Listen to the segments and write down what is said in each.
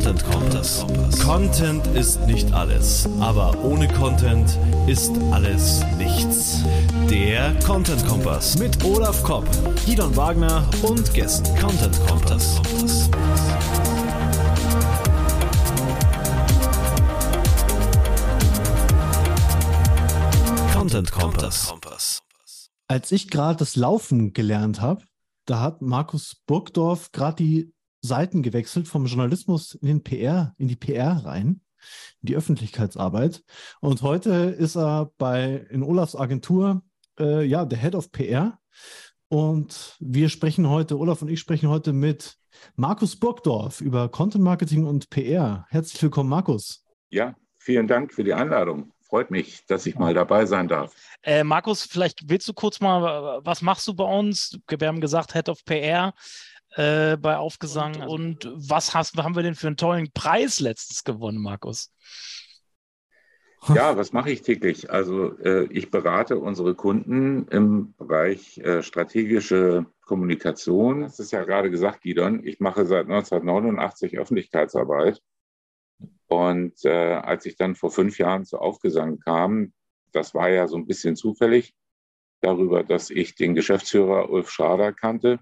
Content Kompass. Content ist nicht alles, aber ohne Content ist alles nichts. Der Content Kompass mit Olaf Kopp, Gidon Wagner und Gästen. Content Kompass. Content Kompass. Als ich gerade das Laufen gelernt habe, da hat Markus Burgdorf gerade die Seiten gewechselt vom Journalismus in den PR, in die PR rein, in die Öffentlichkeitsarbeit. Und heute ist er bei in Olafs Agentur äh, ja der Head of PR. Und wir sprechen heute, Olaf und ich sprechen heute mit Markus Burgdorf über Content Marketing und PR. Herzlich willkommen, Markus. Ja, vielen Dank für die Einladung. Freut mich, dass ich mal dabei sein darf. Äh, Markus, vielleicht willst du kurz mal, was machst du bei uns? Wir haben gesagt, Head of PR äh, bei Aufgesang. Und, also, und was hast, haben wir denn für einen tollen Preis letztens gewonnen, Markus? Ja, was mache ich täglich? Also äh, ich berate unsere Kunden im Bereich äh, strategische Kommunikation. Das ist ja gerade gesagt, Gidon. Ich mache seit 1989 Öffentlichkeitsarbeit. Und äh, als ich dann vor fünf Jahren zu Aufgesang kam, das war ja so ein bisschen zufällig darüber, dass ich den Geschäftsführer Ulf Schrader kannte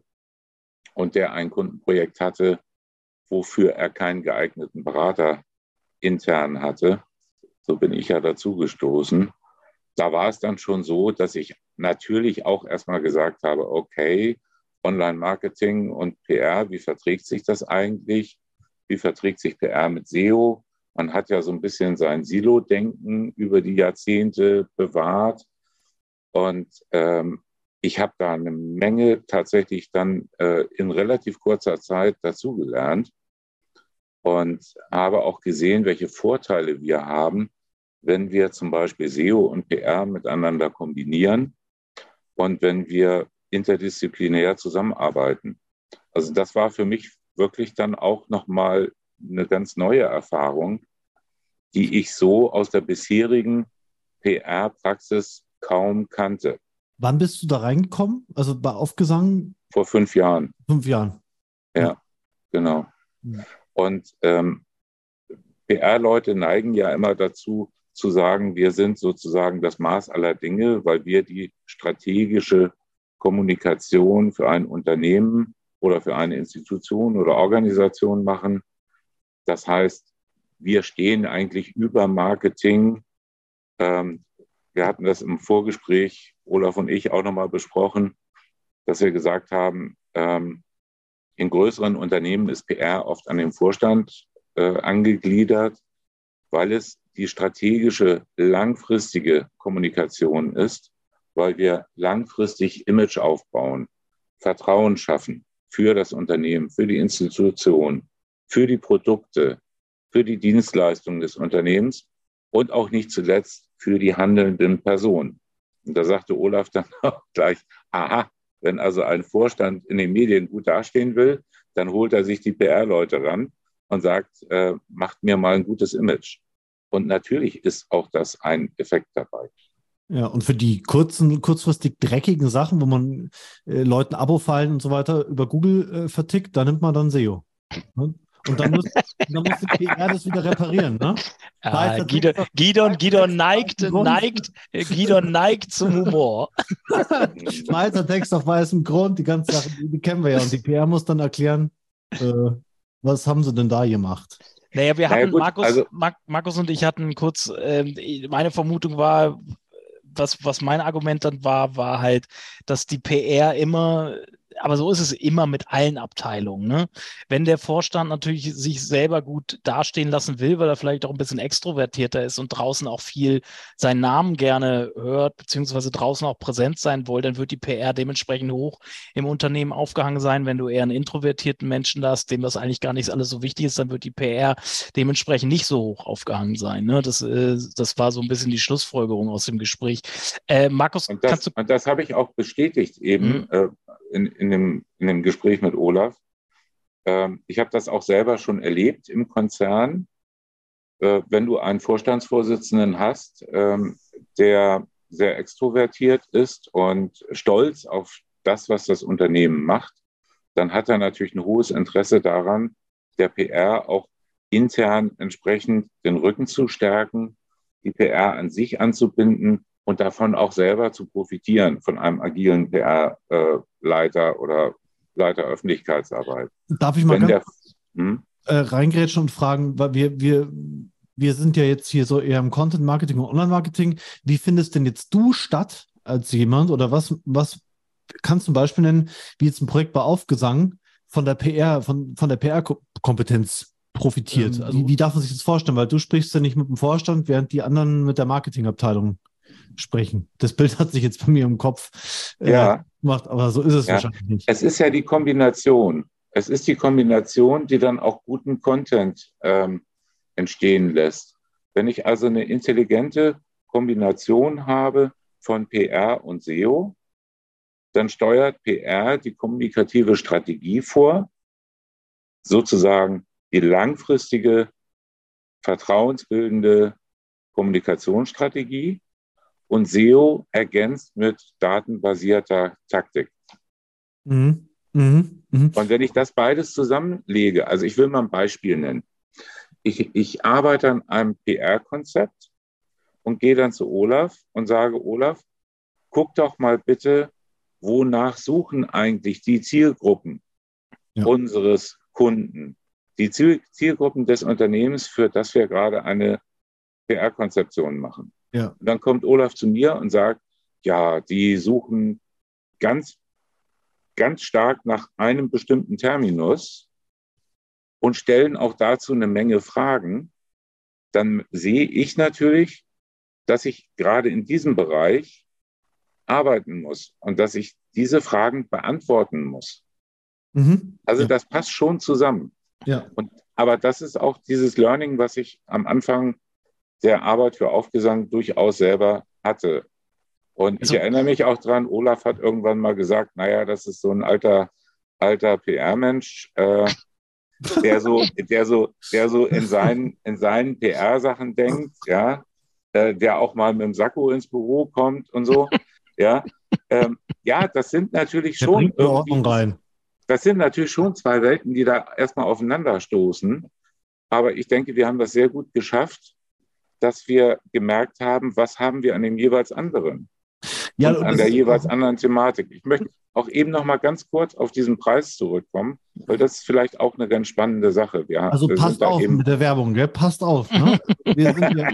und der ein Kundenprojekt hatte, wofür er keinen geeigneten Berater intern hatte. So bin ich ja dazu gestoßen. Da war es dann schon so, dass ich natürlich auch erstmal gesagt habe, okay, Online-Marketing und PR, wie verträgt sich das eigentlich? Wie verträgt sich PR mit SEO? Man hat ja so ein bisschen sein Silo-Denken über die Jahrzehnte bewahrt. Und ähm, ich habe da eine Menge tatsächlich dann äh, in relativ kurzer Zeit dazugelernt und habe auch gesehen, welche Vorteile wir haben, wenn wir zum Beispiel SEO und PR miteinander kombinieren und wenn wir interdisziplinär zusammenarbeiten. Also das war für mich wirklich dann auch nochmal eine ganz neue Erfahrung, die ich so aus der bisherigen PR-Praxis kaum kannte. Wann bist du da reingekommen? Also bei Aufgesang? Vor fünf Jahren. Fünf Jahren. Ja, ja. genau. Ja. Und ähm, PR-Leute neigen ja immer dazu, zu sagen, wir sind sozusagen das Maß aller Dinge, weil wir die strategische Kommunikation für ein Unternehmen oder für eine Institution oder Organisation machen. Das heißt, wir stehen eigentlich über Marketing. Ähm, wir hatten das im Vorgespräch Olaf und ich auch nochmal besprochen, dass wir gesagt haben, ähm, in größeren Unternehmen ist PR oft an den Vorstand äh, angegliedert, weil es die strategische, langfristige Kommunikation ist, weil wir langfristig Image aufbauen, Vertrauen schaffen für das Unternehmen, für die Institution, für die Produkte, für die Dienstleistungen des Unternehmens und auch nicht zuletzt für die handelnden Personen. Und da sagte Olaf dann auch gleich, aha, wenn also ein Vorstand in den Medien gut dastehen will, dann holt er sich die PR-Leute ran und sagt, äh, macht mir mal ein gutes Image. Und natürlich ist auch das ein Effekt dabei. Ja, und für die kurzen, kurzfristig dreckigen Sachen, wo man äh, Leuten Abo-Fallen und so weiter über Google äh, vertickt, da nimmt man dann SEO. Ne? Und dann muss, dann muss die PR das wieder reparieren, ne? Ah, Gidon, Gidon, Gidon neigt, neigt, Gidon neigt zum Humor. Weißer Text auf weißem Grund, die ganze Sache, die, die, kennen wir ja. Und die PR muss dann erklären, äh, was haben sie denn da gemacht? Naja, wir hatten, naja, gut, Markus, also, Markus und ich hatten kurz, äh, meine Vermutung war, was, was mein Argument dann war, war halt, dass die PR immer aber so ist es immer mit allen Abteilungen. Ne? Wenn der Vorstand natürlich sich selber gut dastehen lassen will, weil er vielleicht auch ein bisschen extrovertierter ist und draußen auch viel seinen Namen gerne hört, beziehungsweise draußen auch präsent sein will, dann wird die PR dementsprechend hoch im Unternehmen aufgehangen sein. Wenn du eher einen introvertierten Menschen hast, dem das eigentlich gar nicht alles so wichtig ist, dann wird die PR dementsprechend nicht so hoch aufgehangen sein. Ne? Das, äh, das war so ein bisschen die Schlussfolgerung aus dem Gespräch. Äh, Markus, und das, kannst du. Und das habe ich auch bestätigt eben. Mhm. Äh, in, in, dem, in dem Gespräch mit Olaf. Ähm, ich habe das auch selber schon erlebt im Konzern. Äh, wenn du einen Vorstandsvorsitzenden hast, ähm, der sehr extrovertiert ist und stolz auf das, was das Unternehmen macht, dann hat er natürlich ein hohes Interesse daran, der PR auch intern entsprechend den Rücken zu stärken, die PR an sich anzubinden und davon auch selber zu profitieren, von einem agilen PR-Leiter oder Leiter Öffentlichkeitsarbeit. Darf ich mal Wenn ganz der, hm? äh, reingrätschen und fragen, weil wir, wir, wir sind ja jetzt hier so eher im Content Marketing und Online Marketing. Wie findest denn jetzt du statt als jemand oder was, was kannst du ein Beispiel nennen, wie jetzt ein Projekt bei Aufgesang von der PR, von, von der PR-Kompetenz profitiert? Ähm, also wie darf man sich das vorstellen? Weil du sprichst ja nicht mit dem Vorstand, während die anderen mit der Marketingabteilung sprechen. Das Bild hat sich jetzt bei mir im Kopf äh, ja. gemacht, aber so ist es ja. wahrscheinlich nicht. Es ist ja die Kombination. Es ist die Kombination, die dann auch guten Content ähm, entstehen lässt. Wenn ich also eine intelligente Kombination habe von PR und SEO, dann steuert PR die kommunikative Strategie vor, sozusagen die langfristige, vertrauensbildende Kommunikationsstrategie und SEO ergänzt mit datenbasierter Taktik. Mhm. Mhm. Mhm. Und wenn ich das beides zusammenlege, also ich will mal ein Beispiel nennen. Ich, ich arbeite an einem PR-Konzept und gehe dann zu Olaf und sage, Olaf, guck doch mal bitte, wonach suchen eigentlich die Zielgruppen ja. unseres Kunden, die Ziel, Zielgruppen des Unternehmens, für das wir gerade eine PR-Konzeption machen. Ja. Und dann kommt Olaf zu mir und sagt, ja, die suchen ganz, ganz stark nach einem bestimmten Terminus und stellen auch dazu eine Menge Fragen. Dann sehe ich natürlich, dass ich gerade in diesem Bereich arbeiten muss und dass ich diese Fragen beantworten muss. Mhm. Also ja. das passt schon zusammen. Ja. Und, aber das ist auch dieses Learning, was ich am Anfang der Arbeit für Aufgesang durchaus selber hatte. Und also, ich erinnere mich auch dran, Olaf hat irgendwann mal gesagt, naja, das ist so ein alter, alter PR-Mensch, äh, der so, der so, der so in seinen, in seinen PR-Sachen denkt, ja, äh, der auch mal mit dem Sakko ins Büro kommt und so. Ja, ähm, ja, das sind natürlich schon. rein. Das sind natürlich schon zwei Welten, die da erstmal aufeinanderstoßen. Aber ich denke, wir haben das sehr gut geschafft, dass wir gemerkt haben, was haben wir an dem jeweils anderen ja, an der jeweils anderen Thematik. Ich möchte auch eben noch mal ganz kurz auf diesen Preis zurückkommen, weil das ist vielleicht auch eine ganz spannende Sache. Wir, also passt auf mit der Werbung, gell? passt auf. Ne? ja,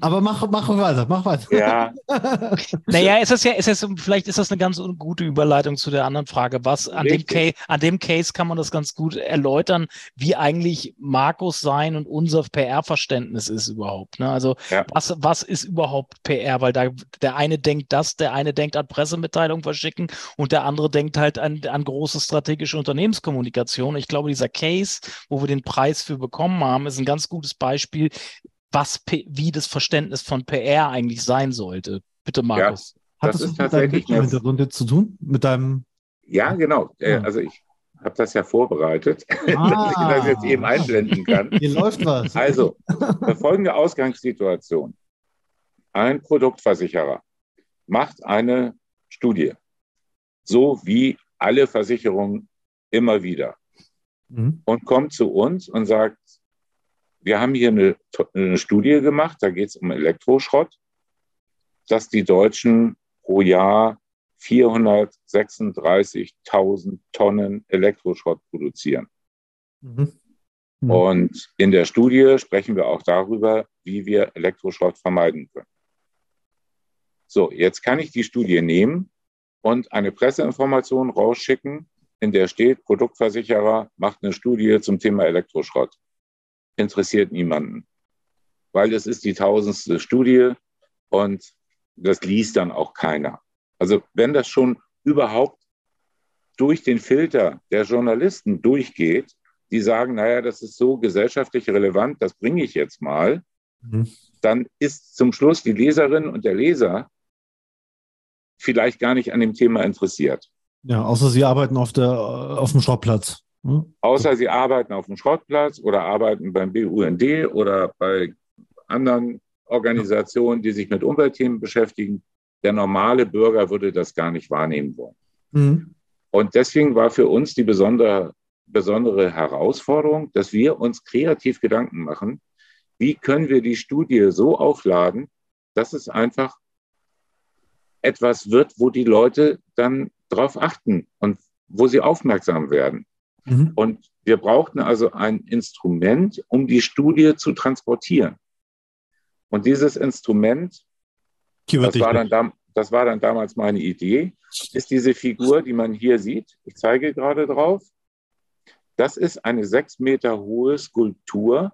aber mach, mach weiter, mach weiter. Ja. naja, ist das ja, ist das, vielleicht ist das eine ganz gute Überleitung zu der anderen Frage. Was an dem, Case, an dem Case kann man das ganz gut erläutern, wie eigentlich Markus sein und unser PR-Verständnis ist überhaupt. Ne? Also ja. was, was ist überhaupt PR? Weil da der eine denkt das, der eine denkt an Pressemitteilungen verschicken und der andere denkt halt an, an große strategische Unternehmenskommunikation. Ich glaube, dieser Case, wo wir den Preis für bekommen haben, ist ein ganz gutes Beispiel, was, wie das Verständnis von PR eigentlich sein sollte. Bitte, Markus. Ja, Hat das, das mit deinem Hintergrund zu tun? Mit deinem. Ja, genau. Ja. Also ich habe das ja vorbereitet, ah. dass ich das jetzt eben einblenden kann. Hier läuft was. Also, folgende Ausgangssituation. Ein Produktversicherer macht eine Studie so wie alle Versicherungen immer wieder. Mhm. Und kommt zu uns und sagt, wir haben hier eine, eine Studie gemacht, da geht es um Elektroschrott, dass die Deutschen pro Jahr 436.000 Tonnen Elektroschrott produzieren. Mhm. Mhm. Und in der Studie sprechen wir auch darüber, wie wir Elektroschrott vermeiden können. So, jetzt kann ich die Studie nehmen und eine Presseinformation rausschicken, in der steht, Produktversicherer macht eine Studie zum Thema Elektroschrott. Interessiert niemanden, weil es ist die tausendste Studie und das liest dann auch keiner. Also wenn das schon überhaupt durch den Filter der Journalisten durchgeht, die sagen, naja, das ist so gesellschaftlich relevant, das bringe ich jetzt mal, mhm. dann ist zum Schluss die Leserin und der Leser vielleicht gar nicht an dem Thema interessiert. Ja, außer sie arbeiten auf, der, auf dem Schrottplatz. Hm? Außer sie arbeiten auf dem Schrottplatz oder arbeiten beim BUND oder bei anderen Organisationen, die sich mit Umweltthemen beschäftigen. Der normale Bürger würde das gar nicht wahrnehmen wollen. Mhm. Und deswegen war für uns die besondere, besondere Herausforderung, dass wir uns kreativ Gedanken machen, wie können wir die Studie so aufladen, dass es einfach etwas wird, wo die Leute dann drauf achten und wo sie aufmerksam werden. Mhm. Und wir brauchten also ein Instrument, um die Studie zu transportieren. Und dieses Instrument, das war, dann das war dann damals meine Idee, ist diese Figur, die man hier sieht. Ich zeige gerade drauf. Das ist eine sechs Meter hohe Skulptur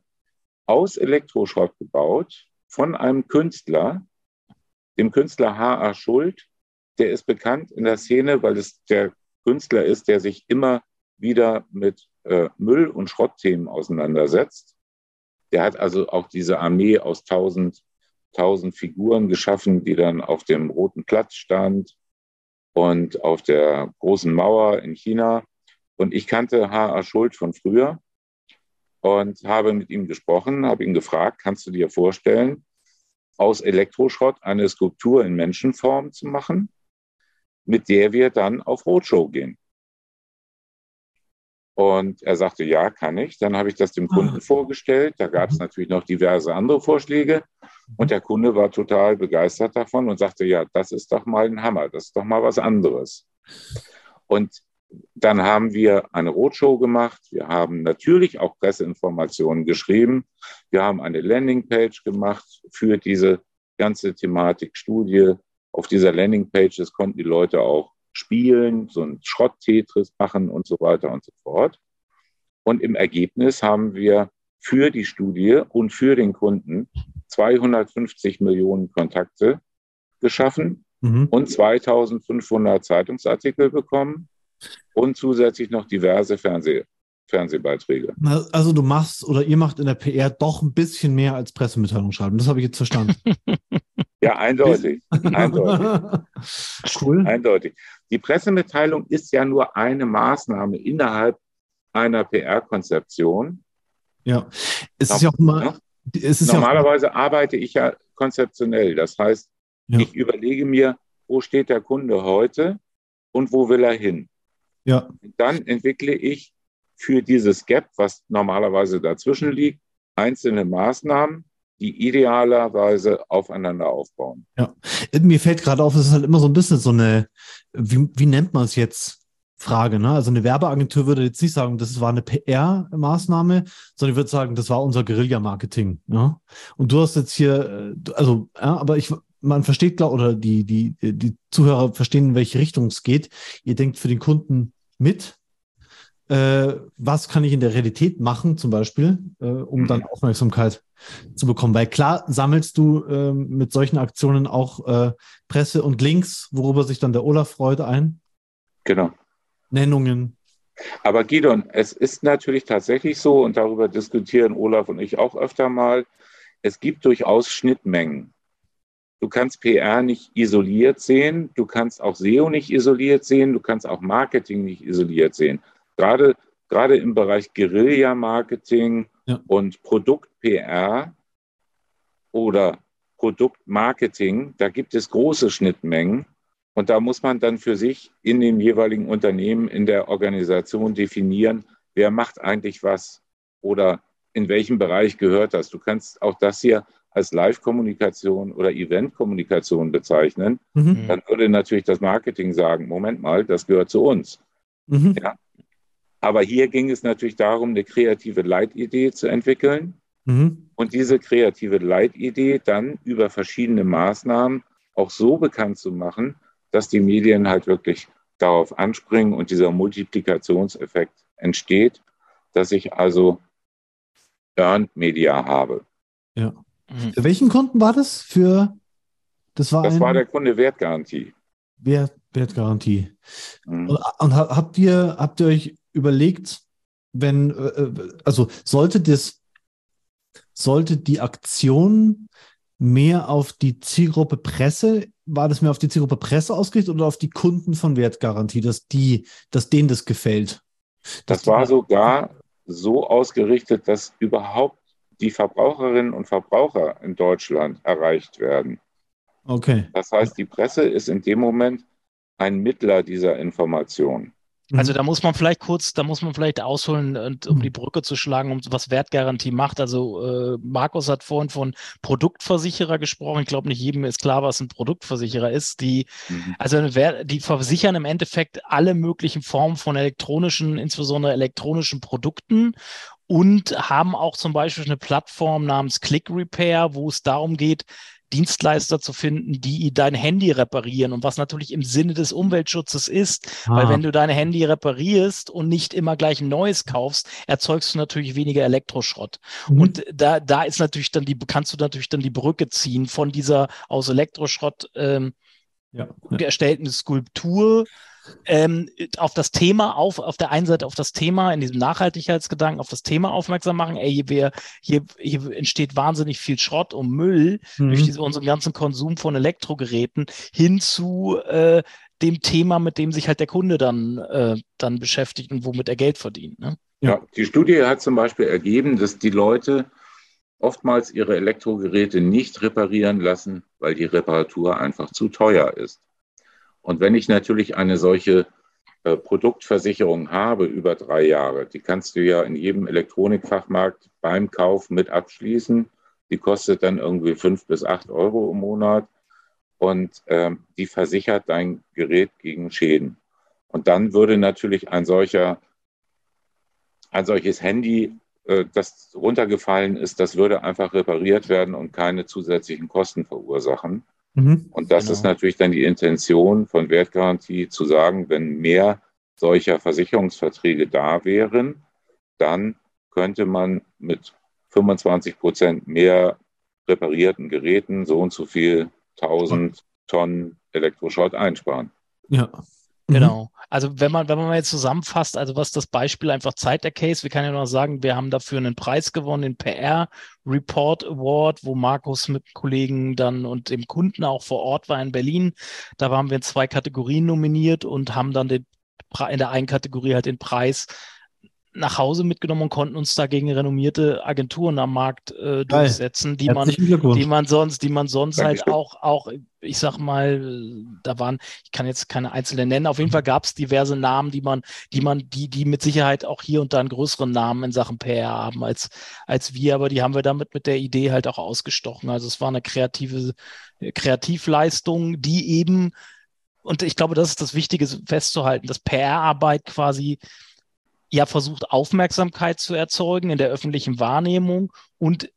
aus Elektroschrott gebaut von einem Künstler, dem Künstler H.A. Schuld. Der ist bekannt in der Szene, weil es der Künstler ist, der sich immer wieder mit äh, Müll- und Schrottthemen auseinandersetzt. Der hat also auch diese Armee aus tausend, tausend Figuren geschaffen, die dann auf dem Roten Platz stand und auf der großen Mauer in China. Und ich kannte H.A. Schuld von früher und habe mit ihm gesprochen, habe ihn gefragt, kannst du dir vorstellen, aus Elektroschrott eine Skulptur in Menschenform zu machen, mit der wir dann auf Roadshow gehen. Und er sagte, ja, kann ich. Dann habe ich das dem Kunden ah. vorgestellt. Da gab es mhm. natürlich noch diverse andere Vorschläge. Und der Kunde war total begeistert davon und sagte, ja, das ist doch mal ein Hammer, das ist doch mal was anderes. Und dann haben wir eine Roadshow gemacht. Wir haben natürlich auch Presseinformationen geschrieben. Wir haben eine Landingpage gemacht für diese ganze Thematik Studie. Auf dieser Landingpage konnten die Leute auch spielen, so ein Schrott-Tetris machen und so weiter und so fort. Und im Ergebnis haben wir für die Studie und für den Kunden 250 Millionen Kontakte geschaffen mhm. und 2500 Zeitungsartikel bekommen und zusätzlich noch diverse Fernseh Fernsehbeiträge. Also du machst oder ihr macht in der PR doch ein bisschen mehr als Pressemitteilung schreiben. Das habe ich jetzt verstanden. ja, eindeutig. eindeutig. Cool. Eindeutig. Die Pressemitteilung ist ja nur eine Maßnahme innerhalb einer PR-Konzeption. Ja, es ist ja auch immer. Normalerweise ja auch, arbeite ich ja konzeptionell. Das heißt, ja. ich überlege mir, wo steht der Kunde heute und wo will er hin. Ja. Dann entwickle ich für dieses Gap, was normalerweise dazwischen liegt, einzelne Maßnahmen, die idealerweise aufeinander aufbauen. Ja, mir fällt gerade auf, es ist halt immer so ein bisschen so eine, wie, wie nennt man es jetzt? Frage, ne? Also eine Werbeagentur würde jetzt nicht sagen, das war eine PR-Maßnahme, sondern ich würde sagen, das war unser Guerilla-Marketing. Ja? Und du hast jetzt hier, äh, also, ja, aber ich, man versteht, glaube oder die, die, die Zuhörer verstehen, in welche Richtung es geht. Ihr denkt für den Kunden mit, äh, was kann ich in der Realität machen, zum Beispiel, äh, um dann mhm. Aufmerksamkeit zu bekommen. Weil klar sammelst du äh, mit solchen Aktionen auch äh, Presse und Links, worüber sich dann der Olaf freut, ein. Genau. Nennungen. Aber Gidon, es ist natürlich tatsächlich so, und darüber diskutieren Olaf und ich auch öfter mal, es gibt durchaus Schnittmengen. Du kannst PR nicht isoliert sehen, du kannst auch SEO nicht isoliert sehen, du kannst auch Marketing nicht isoliert sehen gerade, gerade im Bereich Guerilla-Marketing ja. und Produkt-PR oder Produktmarketing, da gibt es große Schnittmengen. Und da muss man dann für sich in dem jeweiligen Unternehmen, in der Organisation definieren, wer macht eigentlich was oder in welchem Bereich gehört das. Du kannst auch das hier als Live-Kommunikation oder Event-Kommunikation bezeichnen. Mhm. Dann würde natürlich das Marketing sagen, Moment mal, das gehört zu uns. Mhm. Ja? Aber hier ging es natürlich darum, eine kreative Leitidee zu entwickeln mhm. und diese kreative Leitidee dann über verschiedene Maßnahmen auch so bekannt zu machen, dass die Medien halt wirklich darauf anspringen und dieser Multiplikationseffekt entsteht, dass ich also Earned Media habe. Ja. Mhm. Für welchen Kunden war das? Für das war, das ein... war der Kunde Wertgarantie. Wert, Wertgarantie. Mhm. Und, und, habt ihr habt ihr euch überlegt, wenn, äh, äh, also sollte das, sollte die Aktion mehr auf die Zielgruppe Presse, war das mehr auf die Zielgruppe Presse ausgerichtet oder auf die Kunden von Wertgarantie, dass die, dass denen das gefällt? Das war sogar so ausgerichtet, dass überhaupt die Verbraucherinnen und Verbraucher in Deutschland erreicht werden. Okay. Das heißt, die Presse ist in dem Moment ein Mittler dieser Information. Also mhm. da muss man vielleicht kurz, da muss man vielleicht ausholen, und, um mhm. die Brücke zu schlagen, um was Wertgarantie macht. Also äh, Markus hat vorhin von Produktversicherer gesprochen. Ich glaube, nicht jedem ist klar, was ein Produktversicherer ist. Die, mhm. also die versichern im Endeffekt alle möglichen Formen von elektronischen, insbesondere elektronischen Produkten und haben auch zum Beispiel eine Plattform namens Click Repair, wo es darum geht, Dienstleister zu finden, die dein Handy reparieren und was natürlich im Sinne des Umweltschutzes ist, ah. weil wenn du dein Handy reparierst und nicht immer gleich ein neues kaufst, erzeugst du natürlich weniger Elektroschrott. Mhm. Und da, da ist natürlich dann die, kannst du natürlich dann die Brücke ziehen von dieser aus Elektroschrott ähm, ja, erstellten Skulptur ähm, auf das Thema auf, auf der einen Seite auf das Thema, in diesem Nachhaltigkeitsgedanken, auf das Thema aufmerksam machen. Ey, hier, hier, hier entsteht wahnsinnig viel Schrott und Müll mhm. durch diese, unseren ganzen Konsum von Elektrogeräten hin zu äh, dem Thema, mit dem sich halt der Kunde dann, äh, dann beschäftigt und womit er Geld verdient. Ne? Ja, die Studie hat zum Beispiel ergeben, dass die Leute oftmals ihre Elektrogeräte nicht reparieren lassen, weil die Reparatur einfach zu teuer ist. Und wenn ich natürlich eine solche äh, Produktversicherung habe über drei Jahre, die kannst du ja in jedem Elektronikfachmarkt beim Kauf mit abschließen. Die kostet dann irgendwie fünf bis acht Euro im Monat und äh, die versichert dein Gerät gegen Schäden. Und dann würde natürlich ein solcher, ein solches Handy, äh, das runtergefallen ist, das würde einfach repariert werden und keine zusätzlichen Kosten verursachen. Mhm. Und das genau. ist natürlich dann die Intention von Wertgarantie zu sagen, wenn mehr solcher Versicherungsverträge da wären, dann könnte man mit 25 Prozent mehr reparierten Geräten so und so viel 1000 Tonnen Elektroschrott einsparen. Ja. Genau. Also wenn man, wenn man mal jetzt zusammenfasst, also was das Beispiel einfach zeigt, der Case, wir können ja noch sagen, wir haben dafür einen Preis gewonnen, den PR Report Award, wo Markus mit Kollegen dann und dem Kunden auch vor Ort war in Berlin. Da waren wir in zwei Kategorien nominiert und haben dann den, in der einen Kategorie halt den Preis nach Hause mitgenommen und konnten uns dagegen renommierte Agenturen am Markt äh, durchsetzen, die man, die man sonst, die man sonst halt auch, auch, ich sag mal, da waren, ich kann jetzt keine einzelnen nennen, auf jeden Fall gab es diverse Namen, die man, die man, die, die mit Sicherheit auch hier und da einen größeren Namen in Sachen PR haben als, als wir, aber die haben wir damit mit der Idee halt auch ausgestochen. Also es war eine kreative Kreativleistung, die eben, und ich glaube, das ist das Wichtige festzuhalten, dass PR-Arbeit quasi ja versucht, Aufmerksamkeit zu erzeugen in der öffentlichen Wahrnehmung und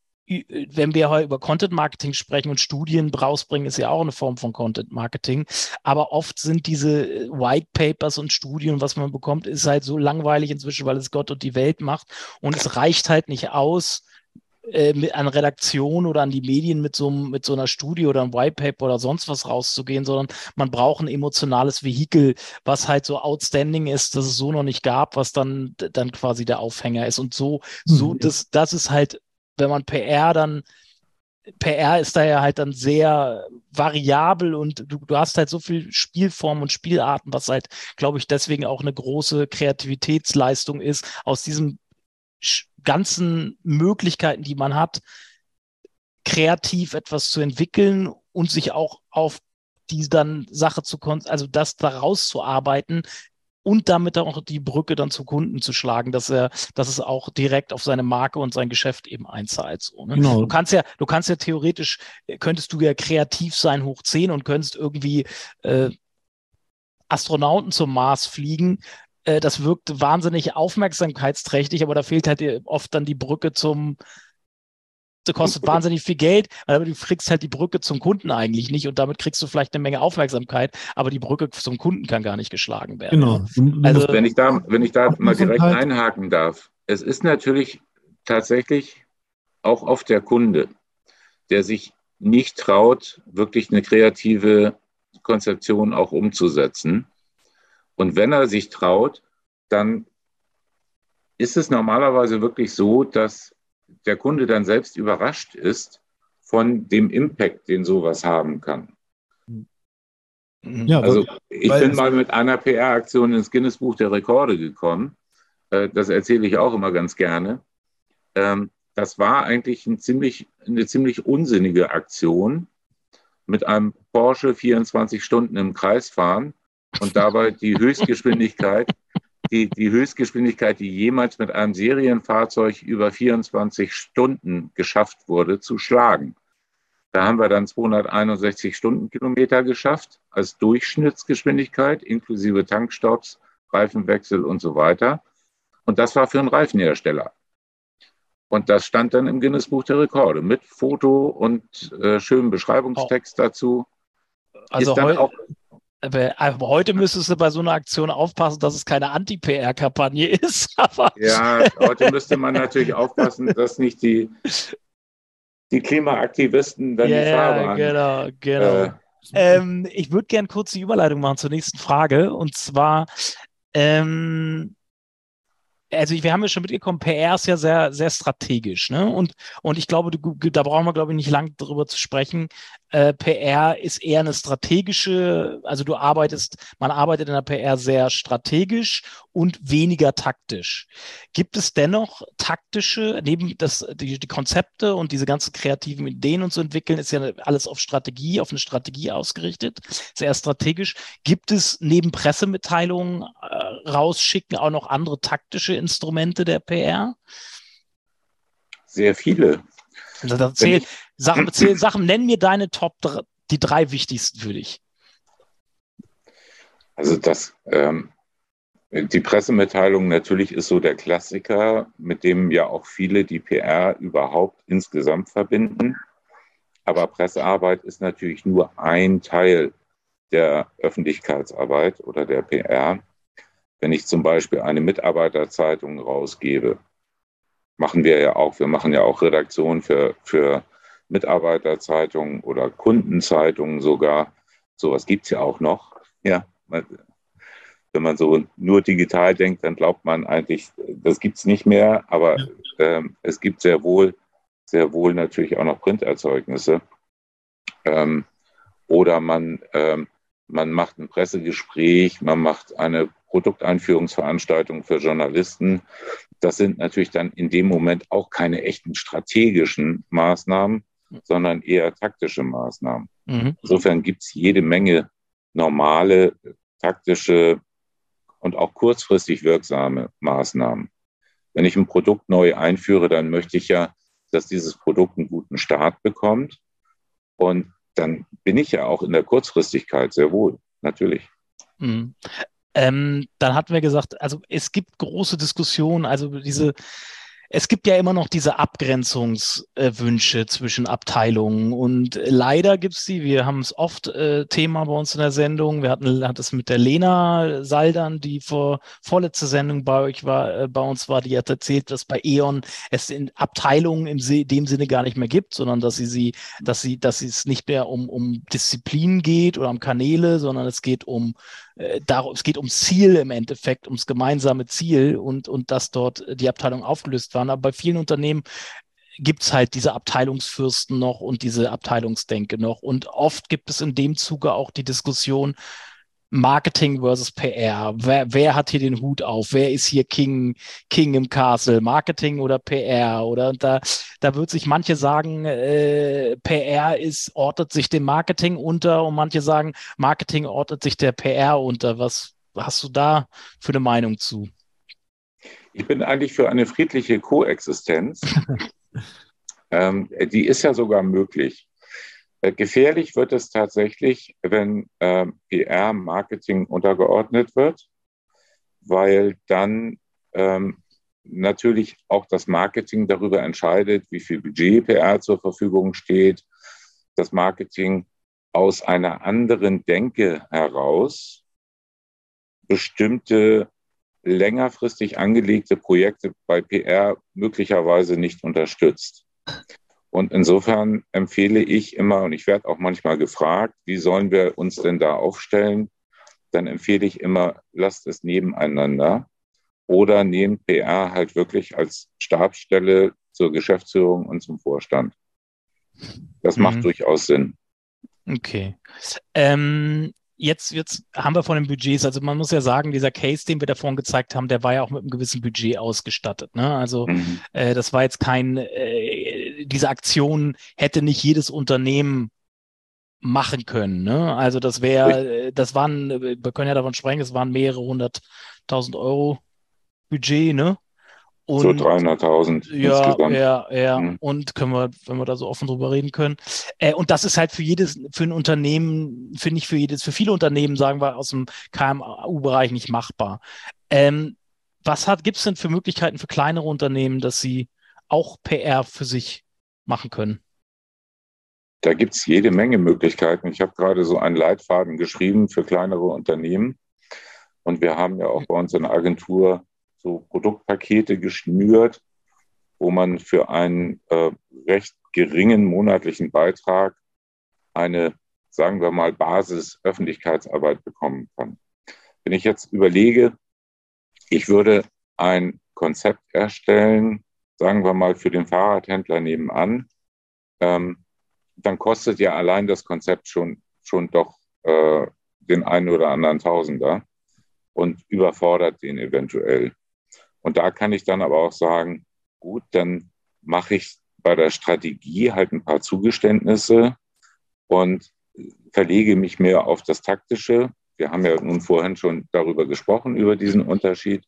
wenn wir heute über Content Marketing sprechen und Studien rausbringen, ist ja auch eine Form von Content Marketing. Aber oft sind diese White Papers und Studien, was man bekommt, ist halt so langweilig inzwischen, weil es Gott und die Welt macht. Und es reicht halt nicht aus, äh, an Redaktion oder an die Medien mit so, mit so einer Studie oder einem White Paper oder sonst was rauszugehen, sondern man braucht ein emotionales Vehikel, was halt so outstanding ist, dass es so noch nicht gab, was dann, dann quasi der Aufhänger ist. Und so, so, mhm. das, das ist halt, wenn man PR dann PR ist da ja halt dann sehr variabel und du, du hast halt so viel Spielformen und Spielarten, was halt, glaube ich, deswegen auch eine große Kreativitätsleistung ist, aus diesem ganzen Möglichkeiten, die man hat, kreativ etwas zu entwickeln und sich auch auf die dann Sache zu, also das daraus zu arbeiten und damit auch die Brücke dann zu Kunden zu schlagen, dass er, dass es auch direkt auf seine Marke und sein Geschäft eben einzahlt. So, ne? genau. Du kannst ja, du kannst ja theoretisch, könntest du ja kreativ sein hoch 10 und könntest irgendwie äh, Astronauten zum Mars fliegen, äh, das wirkt wahnsinnig aufmerksamkeitsträchtig, aber da fehlt halt oft dann die Brücke zum, das kostet wahnsinnig viel Geld, aber du kriegst halt die Brücke zum Kunden eigentlich nicht und damit kriegst du vielleicht eine Menge Aufmerksamkeit, aber die Brücke zum Kunden kann gar nicht geschlagen werden. Genau. Also, wenn ich da, wenn ich da mal direkt halt einhaken darf, es ist natürlich tatsächlich auch oft der Kunde, der sich nicht traut, wirklich eine kreative Konzeption auch umzusetzen. Und wenn er sich traut, dann ist es normalerweise wirklich so, dass der Kunde dann selbst überrascht ist von dem Impact, den sowas haben kann. Ja, also ich bin mal mit einer PR-Aktion ins Guinness Buch der Rekorde gekommen. Äh, das erzähle ich auch immer ganz gerne. Ähm, das war eigentlich ein ziemlich, eine ziemlich unsinnige Aktion mit einem Porsche 24 Stunden im Kreis fahren und dabei die Höchstgeschwindigkeit, die, die Höchstgeschwindigkeit, die jemals mit einem Serienfahrzeug über 24 Stunden geschafft wurde, zu schlagen. Da haben wir dann 261 Stundenkilometer geschafft als Durchschnittsgeschwindigkeit inklusive Tankstops, Reifenwechsel und so weiter. Und das war für einen Reifenhersteller. Und das stand dann im Guinness Buch der Rekorde mit Foto und äh, schönem Beschreibungstext oh. dazu. Also heu auch, aber heute müsstest du bei so einer Aktion aufpassen, dass es keine Anti-PR-Kampagne ist. ja, heute müsste man natürlich aufpassen, dass nicht die, die Klimaaktivisten dann yeah, die Fahrbahn. Genau, genau. Äh, ähm, ich würde gerne kurz die Überleitung machen zur nächsten Frage. Und zwar, ähm, also wir haben ja schon mitgekommen, PR ist ja sehr, sehr strategisch, ne? Und, und ich glaube, da brauchen wir, glaube ich, nicht lange drüber zu sprechen. Äh, PR ist eher eine strategische, also du arbeitest, man arbeitet in der PR sehr strategisch und weniger taktisch. Gibt es dennoch taktische, neben das, die, die Konzepte und diese ganzen kreativen Ideen und zu entwickeln, ist ja alles auf Strategie, auf eine Strategie ausgerichtet, sehr strategisch. Gibt es neben Pressemitteilungen äh, rausschicken auch noch andere taktische Instrumente der PR? Sehr viele. Also zähl, Sachen, zähl, Sachen, nenn mir deine Top, die drei wichtigsten für dich. Also das, ähm, die Pressemitteilung natürlich ist so der Klassiker, mit dem ja auch viele die PR überhaupt insgesamt verbinden. Aber Pressearbeit ist natürlich nur ein Teil der Öffentlichkeitsarbeit oder der PR. Wenn ich zum Beispiel eine Mitarbeiterzeitung rausgebe, machen wir ja auch. Wir machen ja auch Redaktionen für, für Mitarbeiterzeitungen oder Kundenzeitungen sogar. Sowas gibt es ja auch noch. Ja, wenn man so nur digital denkt, dann glaubt man eigentlich, das gibt es nicht mehr, aber ähm, es gibt sehr wohl, sehr wohl natürlich auch noch Printerzeugnisse. Ähm, oder man, ähm, man macht ein Pressegespräch, man macht eine Produkteinführungsveranstaltung für Journalisten. Das sind natürlich dann in dem Moment auch keine echten strategischen Maßnahmen, sondern eher taktische Maßnahmen. Mhm. Insofern gibt es jede Menge normale, taktische und auch kurzfristig wirksame Maßnahmen. Wenn ich ein Produkt neu einführe, dann möchte ich ja, dass dieses Produkt einen guten Start bekommt. Und dann bin ich ja auch in der Kurzfristigkeit sehr wohl, natürlich. Mhm. Ähm, dann hatten wir gesagt, also es gibt große Diskussionen, also diese es gibt ja immer noch diese Abgrenzungswünsche zwischen Abteilungen und leider gibt es die. Wir haben es oft äh, Thema bei uns in der Sendung. Wir hatten hat es mit der Lena Saldern, die vor vorletzte Sendung bei euch war, äh, bei uns war, die hat erzählt, dass bei E.ON es in Abteilungen im dem Sinne gar nicht mehr gibt, sondern dass sie sie, dass sie, dass es nicht mehr um, um Disziplin geht oder um Kanäle, sondern es geht um äh, darum, es geht ums Ziel im Endeffekt, ums gemeinsame Ziel und, und dass dort die Abteilungen aufgelöst waren. Aber bei vielen Unternehmen gibt es halt diese Abteilungsfürsten noch und diese Abteilungsdenke noch. Und oft gibt es in dem Zuge auch die Diskussion, Marketing versus PR. Wer, wer hat hier den Hut auf? Wer ist hier King, King im Castle? Marketing oder PR? Oder da, da wird sich manche sagen, äh, PR ist, ordnet sich dem Marketing unter und manche sagen, Marketing ordnet sich der PR unter. Was hast du da für eine Meinung zu? Ich bin eigentlich für eine friedliche Koexistenz. ähm, die ist ja sogar möglich. Äh, gefährlich wird es tatsächlich, wenn äh, PR Marketing untergeordnet wird, weil dann ähm, natürlich auch das Marketing darüber entscheidet, wie viel Budget PR zur Verfügung steht. Das Marketing aus einer anderen Denke heraus bestimmte längerfristig angelegte Projekte bei PR möglicherweise nicht unterstützt. Und insofern empfehle ich immer, und ich werde auch manchmal gefragt, wie sollen wir uns denn da aufstellen? Dann empfehle ich immer, lasst es nebeneinander oder nehmt PR halt wirklich als Stabsstelle zur Geschäftsführung und zum Vorstand. Das mhm. macht durchaus Sinn. Okay. Ähm, jetzt, jetzt haben wir von den Budgets, also man muss ja sagen, dieser Case, den wir davon gezeigt haben, der war ja auch mit einem gewissen Budget ausgestattet. Ne? Also mhm. äh, das war jetzt kein, äh, diese Aktion hätte nicht jedes Unternehmen machen können. Ne? Also das wäre, das waren, wir können ja davon sprechen, es waren mehrere hunderttausend Euro Budget, ne? Und, so 300.000 ja, insgesamt. Ja, ja. Mhm. Und können wir, wenn wir da so offen drüber reden können. Äh, und das ist halt für jedes, für ein Unternehmen, finde ich für jedes, für viele Unternehmen, sagen wir, aus dem KMU-Bereich nicht machbar. Ähm, was gibt es denn für Möglichkeiten für kleinere Unternehmen, dass sie auch PR für sich machen können? Da gibt es jede Menge Möglichkeiten. Ich habe gerade so einen Leitfaden geschrieben für kleinere Unternehmen. Und wir haben ja auch bei uns in der Agentur so Produktpakete geschnürt, wo man für einen äh, recht geringen monatlichen Beitrag eine, sagen wir mal, Basis-Öffentlichkeitsarbeit bekommen kann. Wenn ich jetzt überlege, ich würde ein Konzept erstellen, sagen wir mal für den Fahrradhändler nebenan, ähm, dann kostet ja allein das Konzept schon, schon doch äh, den einen oder anderen Tausender und überfordert den eventuell. Und da kann ich dann aber auch sagen, gut, dann mache ich bei der Strategie halt ein paar Zugeständnisse und verlege mich mehr auf das Taktische. Wir haben ja nun vorhin schon darüber gesprochen, über diesen Unterschied.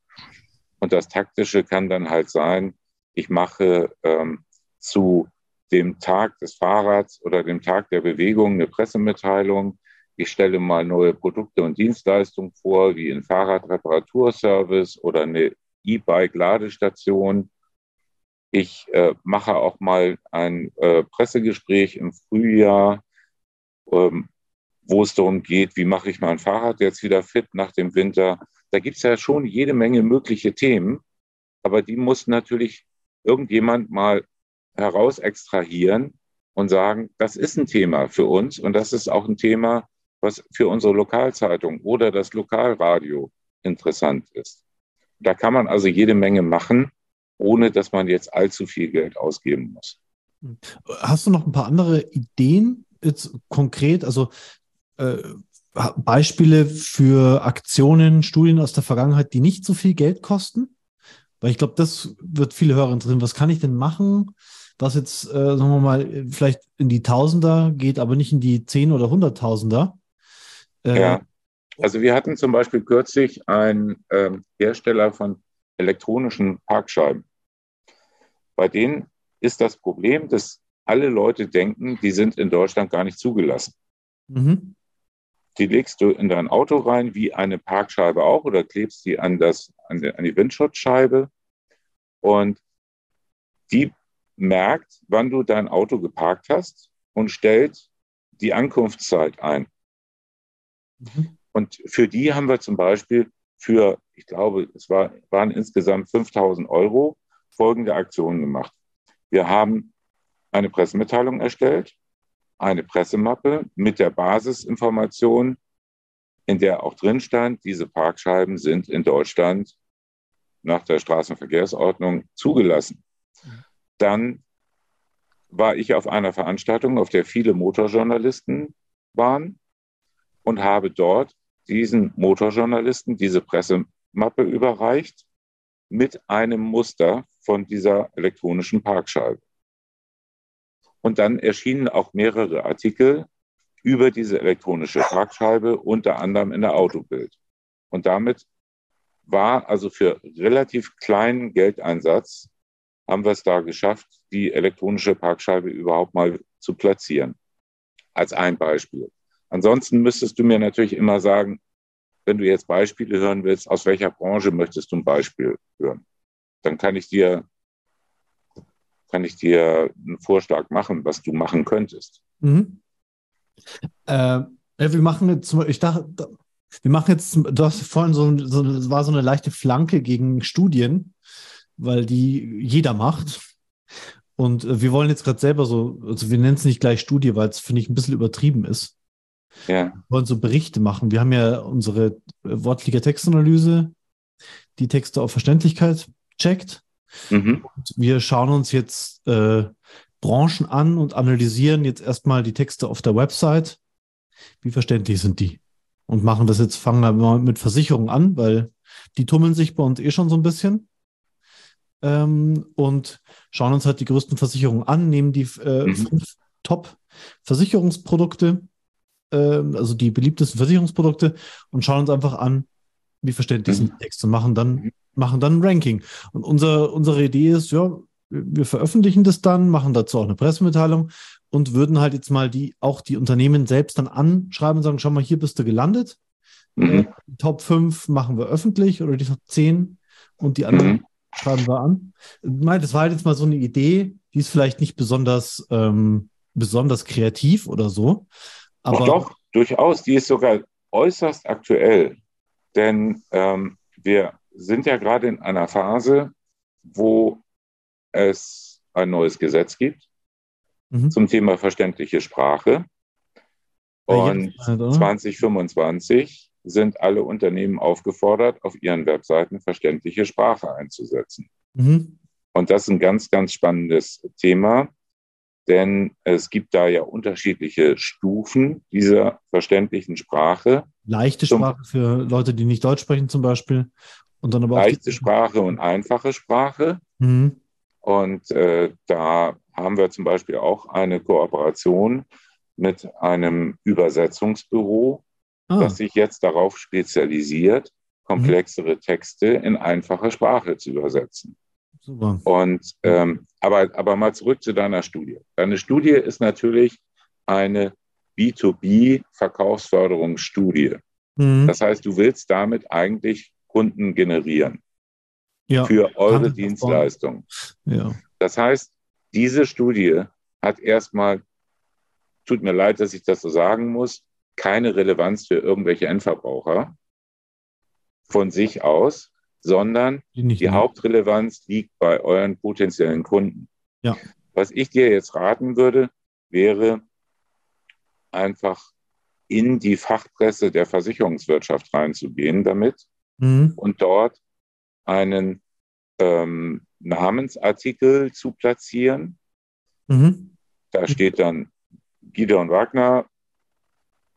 Und das Taktische kann dann halt sein, ich mache ähm, zu dem Tag des Fahrrads oder dem Tag der Bewegung eine Pressemitteilung. Ich stelle mal neue Produkte und Dienstleistungen vor, wie ein Fahrradreparaturservice oder eine E-Bike-Ladestation. Ich äh, mache auch mal ein äh, Pressegespräch im Frühjahr, ähm, wo es darum geht, wie mache ich mein Fahrrad jetzt wieder fit nach dem Winter. Da gibt es ja schon jede Menge mögliche Themen, aber die muss natürlich irgendjemand mal heraus extrahieren und sagen, das ist ein Thema für uns und das ist auch ein Thema, was für unsere Lokalzeitung oder das Lokalradio interessant ist. Da kann man also jede Menge machen, ohne dass man jetzt allzu viel Geld ausgeben muss. Hast du noch ein paar andere Ideen jetzt konkret? Also äh, Beispiele für Aktionen, Studien aus der Vergangenheit, die nicht so viel Geld kosten? Weil ich glaube, das wird viele Hörer interessieren. Was kann ich denn machen, was jetzt, äh, sagen wir mal, vielleicht in die Tausender geht, aber nicht in die Zehn- oder Hunderttausender? Äh, ja. Also wir hatten zum Beispiel kürzlich einen ähm, Hersteller von elektronischen Parkscheiben. Bei denen ist das Problem, dass alle Leute denken, die sind in Deutschland gar nicht zugelassen. Mhm. Die legst du in dein Auto rein, wie eine Parkscheibe auch, oder klebst die an, das, an, die, Windschutzscheibe. Und die merkt, wann du dein Auto geparkt hast und stellt die Ankunftszeit ein. Mhm. Und für die haben wir zum Beispiel für, ich glaube, es war, waren insgesamt 5000 Euro folgende Aktionen gemacht. Wir haben eine Pressemitteilung erstellt, eine Pressemappe mit der Basisinformation, in der auch drin stand, diese Parkscheiben sind in Deutschland nach der Straßenverkehrsordnung zugelassen. Dann war ich auf einer Veranstaltung, auf der viele Motorjournalisten waren und habe dort diesen Motorjournalisten diese Pressemappe überreicht mit einem Muster von dieser elektronischen Parkscheibe. Und dann erschienen auch mehrere Artikel über diese elektronische Parkscheibe, unter anderem in der Autobild. Und damit war also für relativ kleinen Geldeinsatz haben wir es da geschafft, die elektronische Parkscheibe überhaupt mal zu platzieren. Als ein Beispiel. Ansonsten müsstest du mir natürlich immer sagen, wenn du jetzt Beispiele hören willst, aus welcher Branche möchtest du ein Beispiel hören? Dann kann ich dir, kann ich dir einen Vorschlag machen, was du machen könntest. Mhm. Äh, wir machen jetzt, ich dachte, wir machen jetzt, du hast vorhin so, so, war so eine leichte Flanke gegen Studien, weil die jeder macht. Und äh, wir wollen jetzt gerade selber so, also wir nennen es nicht gleich Studie, weil es, finde ich, ein bisschen übertrieben ist. Ja. Wir wollen so Berichte machen. Wir haben ja unsere äh, wortliche Textanalyse, die Texte auf Verständlichkeit checkt. Mhm. Und wir schauen uns jetzt äh, Branchen an und analysieren jetzt erstmal die Texte auf der Website. Wie verständlich sind die? Und machen das jetzt, fangen wir mal mit Versicherungen an, weil die tummeln sich bei uns eh schon so ein bisschen. Ähm, und schauen uns halt die größten Versicherungen an, nehmen die äh, mhm. fünf Top-Versicherungsprodukte äh, also die beliebtesten Versicherungsprodukte und schauen uns einfach an, wie verständlich sind die Texte und machen dann, machen dann ein Ranking. Und unser, unsere Idee ist, ja, wir veröffentlichen das dann, machen dazu auch eine Pressemitteilung und würden halt jetzt mal die, auch die Unternehmen selbst dann anschreiben und sagen, schau mal, hier bist du gelandet. Mhm. Die Top 5 machen wir öffentlich oder die Top 10 und die anderen mhm. schreiben wir an. Das war halt jetzt mal so eine Idee, die ist vielleicht nicht besonders, ähm, besonders kreativ oder so. Aber doch, doch, durchaus. Die ist sogar äußerst aktuell. Denn ähm, wir sind ja gerade in einer Phase, wo es ein neues Gesetz gibt mhm. zum Thema verständliche Sprache. Und 2025 sind alle Unternehmen aufgefordert, auf ihren Webseiten verständliche Sprache einzusetzen. Mhm. Und das ist ein ganz, ganz spannendes Thema, denn es gibt da ja unterschiedliche Stufen dieser verständlichen Sprache. Leichte Sprache für Leute, die nicht Deutsch sprechen zum Beispiel. Und dann aber leichte Sprache und einfache Sprache. Mhm. Und äh, da haben wir zum Beispiel auch eine Kooperation mit einem Übersetzungsbüro, ah. das sich jetzt darauf spezialisiert, komplexere mhm. Texte in einfache Sprache zu übersetzen. Super. Und ähm, aber, aber mal zurück zu deiner Studie. Deine Studie ist natürlich eine B2B-Verkaufsförderungsstudie. Mhm. Das heißt, du willst damit eigentlich Kunden generieren ja, für eure Dienstleistung. Ja. Das heißt, diese Studie hat erstmal, tut mir leid, dass ich das so sagen muss, keine Relevanz für irgendwelche Endverbraucher von sich aus, sondern die, die Hauptrelevanz liegt bei euren potenziellen Kunden. Ja. Was ich dir jetzt raten würde, wäre einfach in die Fachpresse der Versicherungswirtschaft reinzugehen damit mhm. und dort einen ähm, Namensartikel zu platzieren. Mhm. Da steht dann Gideon Wagner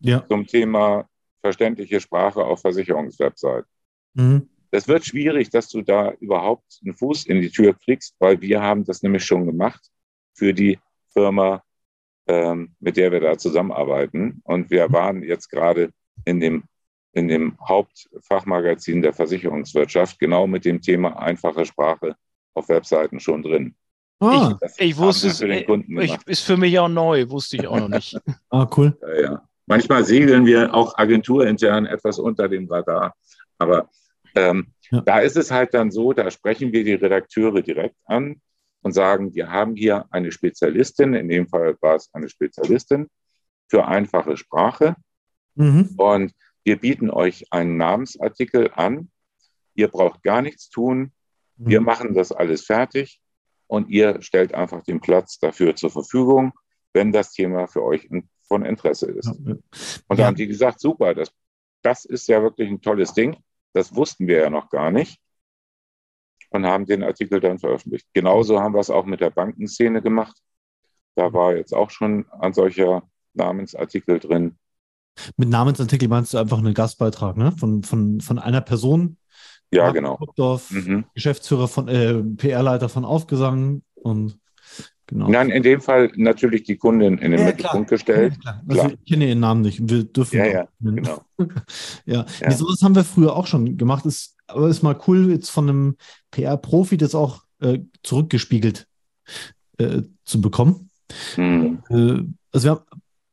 ja. zum Thema verständliche Sprache auf Versicherungswebsite. Mhm. Das wird schwierig, dass du da überhaupt einen Fuß in die Tür kriegst, weil wir haben das nämlich schon gemacht für die Firma, ähm, mit der wir da zusammenarbeiten. Und wir waren jetzt gerade in dem in dem Hauptfachmagazin der Versicherungswirtschaft genau mit dem Thema einfache Sprache auf Webseiten schon drin. Ah, ich, ich wusste es, ich, ist für mich auch neu, wusste ich auch noch nicht. ah, cool. Ja, ja. Manchmal segeln wir auch agenturintern etwas unter dem Radar, aber ähm, ja. da ist es halt dann so, da sprechen wir die Redakteure direkt an und sagen, wir haben hier eine Spezialistin, in dem Fall war es eine Spezialistin für einfache Sprache. Mhm. Und wir bieten euch einen Namensartikel an. Ihr braucht gar nichts tun. Wir mhm. machen das alles fertig und ihr stellt einfach den Platz dafür zur Verfügung, wenn das Thema für euch von Interesse ist. Und dann ja. haben die gesagt, super, das, das ist ja wirklich ein tolles Ding. Das wussten wir ja noch gar nicht und haben den Artikel dann veröffentlicht. Genauso haben wir es auch mit der Bankenszene gemacht. Da war jetzt auch schon ein solcher Namensartikel drin. Mit Namensartikel meinst du einfach einen Gastbeitrag, ne? Von, von, von einer Person. Ja, Mark genau. Burgdorf, mhm. Geschäftsführer von, äh, PR-Leiter von Aufgesang und genau. Nein, in dem Fall natürlich die Kundin in den ja, Mittelpunkt klar. gestellt. Ja, klar. Also ich kenne ihren Namen nicht. Wir dürfen. Ja, ja, genau. ja. ja. So das haben wir früher auch schon gemacht. Ist, aber ist mal cool, jetzt von einem PR-Profi das auch äh, zurückgespiegelt äh, zu bekommen. Äh, also wir haben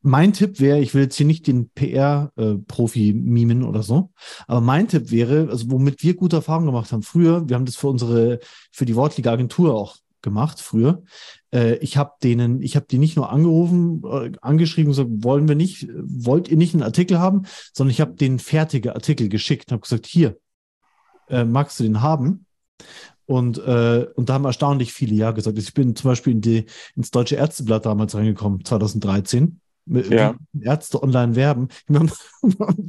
mein Tipp wäre, ich will jetzt hier nicht den PR-Profi äh, mimen oder so, aber mein Tipp wäre, also womit wir gute Erfahrungen gemacht haben früher, wir haben das für unsere, für die Wortliga Agentur auch gemacht früher. Äh, ich habe denen, ich habe die nicht nur angerufen, äh, angeschrieben, so wollen wir nicht, wollt ihr nicht einen Artikel haben, sondern ich habe den fertige Artikel geschickt, habe gesagt, hier, magst du den haben? Und, äh, und da haben erstaunlich viele Ja gesagt. Ich bin zum Beispiel in die, ins Deutsche Ärzteblatt damals reingekommen, 2013 ja. Ärzte online werben. Wir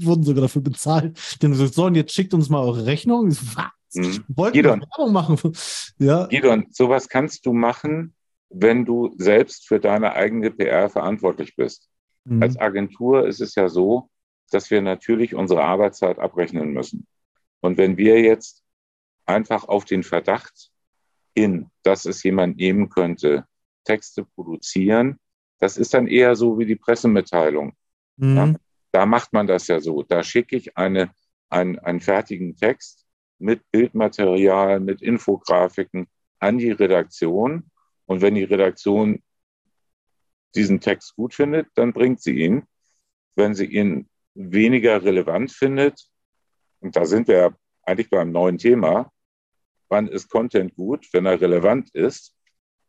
wurden sogar dafür bezahlt. Gesagt, so, und jetzt schickt uns mal eure Rechnung. Was? Mhm. Wollten Gidon, Werbung machen. ja. Gidon, sowas kannst du machen, wenn du selbst für deine eigene PR verantwortlich bist. Mhm. Als Agentur ist es ja so, dass wir natürlich unsere Arbeitszeit abrechnen müssen. Und wenn wir jetzt einfach auf den Verdacht hin, dass es jemand nehmen könnte, Texte produzieren, das ist dann eher so wie die Pressemitteilung. Mhm. Ja? da macht man das ja so. Da schicke ich eine, ein, einen fertigen Text mit Bildmaterial, mit Infografiken an die Redaktion. Und wenn die Redaktion diesen Text gut findet, dann bringt sie ihn. Wenn sie ihn weniger relevant findet, und da sind wir eigentlich beim neuen Thema, wann ist Content gut, wenn er relevant ist,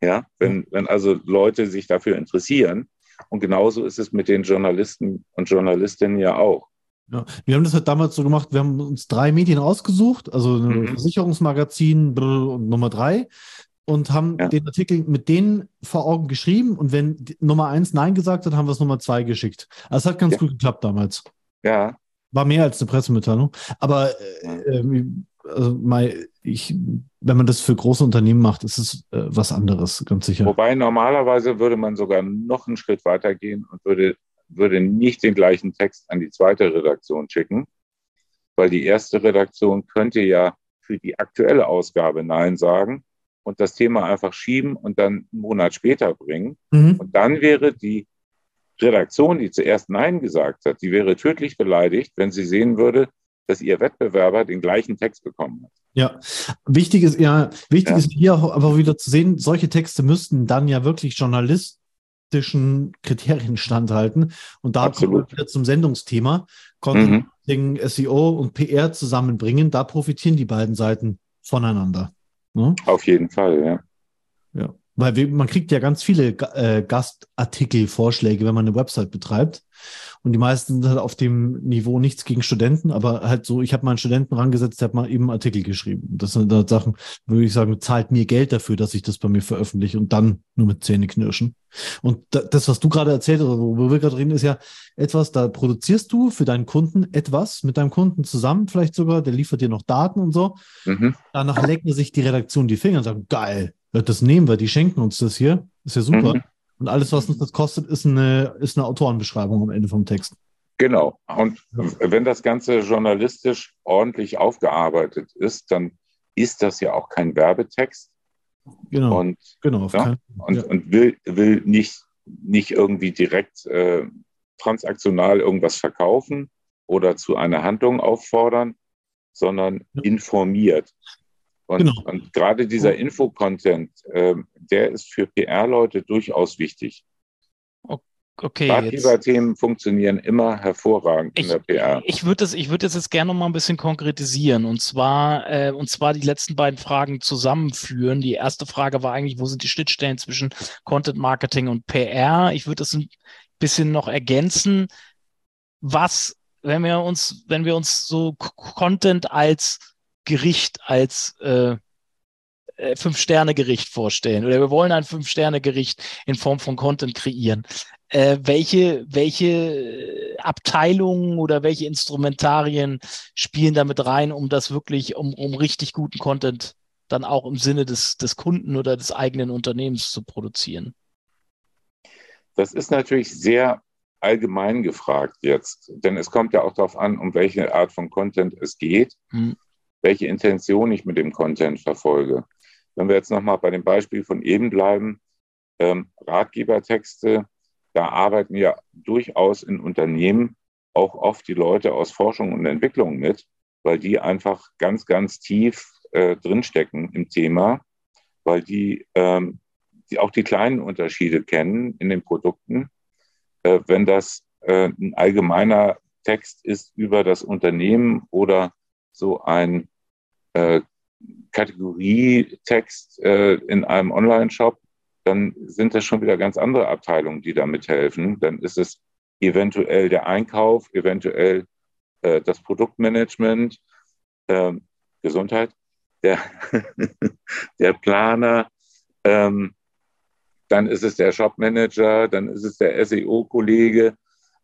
ja, wenn, wenn also Leute sich dafür interessieren. Und genauso ist es mit den Journalisten und Journalistinnen ja auch. Ja, wir haben das halt damals so gemacht, wir haben uns drei Medien ausgesucht, also ein mhm. Versicherungsmagazin und Nummer drei und haben ja. den Artikel mit denen vor Augen geschrieben und wenn Nummer eins Nein gesagt hat, haben wir es Nummer zwei geschickt. Also es hat ganz ja. gut geklappt damals. Ja. War mehr als eine Pressemitteilung. Aber äh, äh, also mal, ich, wenn man das für große Unternehmen macht, ist es äh, was anderes, ganz sicher. Wobei normalerweise würde man sogar noch einen Schritt weiter gehen und würde, würde nicht den gleichen Text an die zweite Redaktion schicken, weil die erste Redaktion könnte ja für die aktuelle Ausgabe Nein sagen und das Thema einfach schieben und dann einen Monat später bringen. Mhm. Und dann wäre die Redaktion, die zuerst Nein gesagt hat, die wäre tödlich beleidigt, wenn sie sehen würde, dass ihr Wettbewerber den gleichen Text bekommen hat. Ja, wichtig ist ja, wichtig ja. ist hier aber wieder zu sehen, solche Texte müssten dann ja wirklich journalistischen Kriterien standhalten. Und da Absolut. kommen wir wieder zum Sendungsthema. Content, mhm. SEO und PR zusammenbringen, da profitieren die beiden Seiten voneinander. Ne? Auf jeden Fall, ja. Ja. Weil wir, man kriegt ja ganz viele äh, Gastartikelvorschläge, wenn man eine Website betreibt. Und die meisten sind halt auf dem Niveau nichts gegen Studenten, aber halt so, ich habe mal einen Studenten rangesetzt, der hat mal eben einen Artikel geschrieben. Das sind da Sachen, würde ich sagen, zahlt mir Geld dafür, dass ich das bei mir veröffentliche und dann nur mit Zähne knirschen. Und das, was du gerade erzählt hast, wo wir gerade reden, ist ja etwas, da produzierst du für deinen Kunden etwas mit deinem Kunden zusammen, vielleicht sogar, der liefert dir noch Daten und so. Mhm. Danach lecken sich die Redaktion die Finger und sagen, geil, das nehmen wir, die schenken uns das hier. Ist ja super. Mhm. Und alles, was uns das kostet, ist eine, ist eine Autorenbeschreibung am Ende vom Text. Genau. Und wenn das Ganze journalistisch ordentlich aufgearbeitet ist, dann ist das ja auch kein Werbetext. Genau. Und, genau, ja, und, ja. und will, will nicht, nicht irgendwie direkt äh, transaktional irgendwas verkaufen oder zu einer Handlung auffordern, sondern informiert. Und, genau. und gerade dieser Infocontent, äh, der ist für PR-Leute durchaus wichtig. Okay. Ratgeber-Themen funktionieren immer hervorragend ich, in der PR. Ich würde das, ich würde das jetzt gerne noch mal ein bisschen konkretisieren und zwar, äh, und zwar die letzten beiden Fragen zusammenführen. Die erste Frage war eigentlich, wo sind die Schnittstellen zwischen Content Marketing und PR? Ich würde das ein bisschen noch ergänzen. Was, wenn wir uns, wenn wir uns so Content als Gericht als äh, äh, Fünf-Sterne-Gericht vorstellen oder wir wollen ein Fünf-Sterne-Gericht in Form von Content kreieren. Äh, welche, welche Abteilungen oder welche Instrumentarien spielen damit rein, um das wirklich, um, um richtig guten Content dann auch im Sinne des, des Kunden oder des eigenen Unternehmens zu produzieren? Das ist natürlich sehr allgemein gefragt jetzt, denn es kommt ja auch darauf an, um welche Art von Content es geht. Hm welche Intention ich mit dem Content verfolge. Wenn wir jetzt nochmal bei dem Beispiel von eben bleiben, ähm, Ratgebertexte, da arbeiten ja durchaus in Unternehmen auch oft die Leute aus Forschung und Entwicklung mit, weil die einfach ganz, ganz tief äh, drinstecken im Thema, weil die, ähm, die auch die kleinen Unterschiede kennen in den Produkten. Äh, wenn das äh, ein allgemeiner Text ist über das Unternehmen oder so ein äh, Kategorietext äh, in einem Online-Shop, dann sind das schon wieder ganz andere Abteilungen, die da mithelfen. Dann ist es eventuell der Einkauf, eventuell äh, das Produktmanagement, äh, Gesundheit, der, der Planer, ähm, dann ist es der Shopmanager, dann ist es der SEO-Kollege,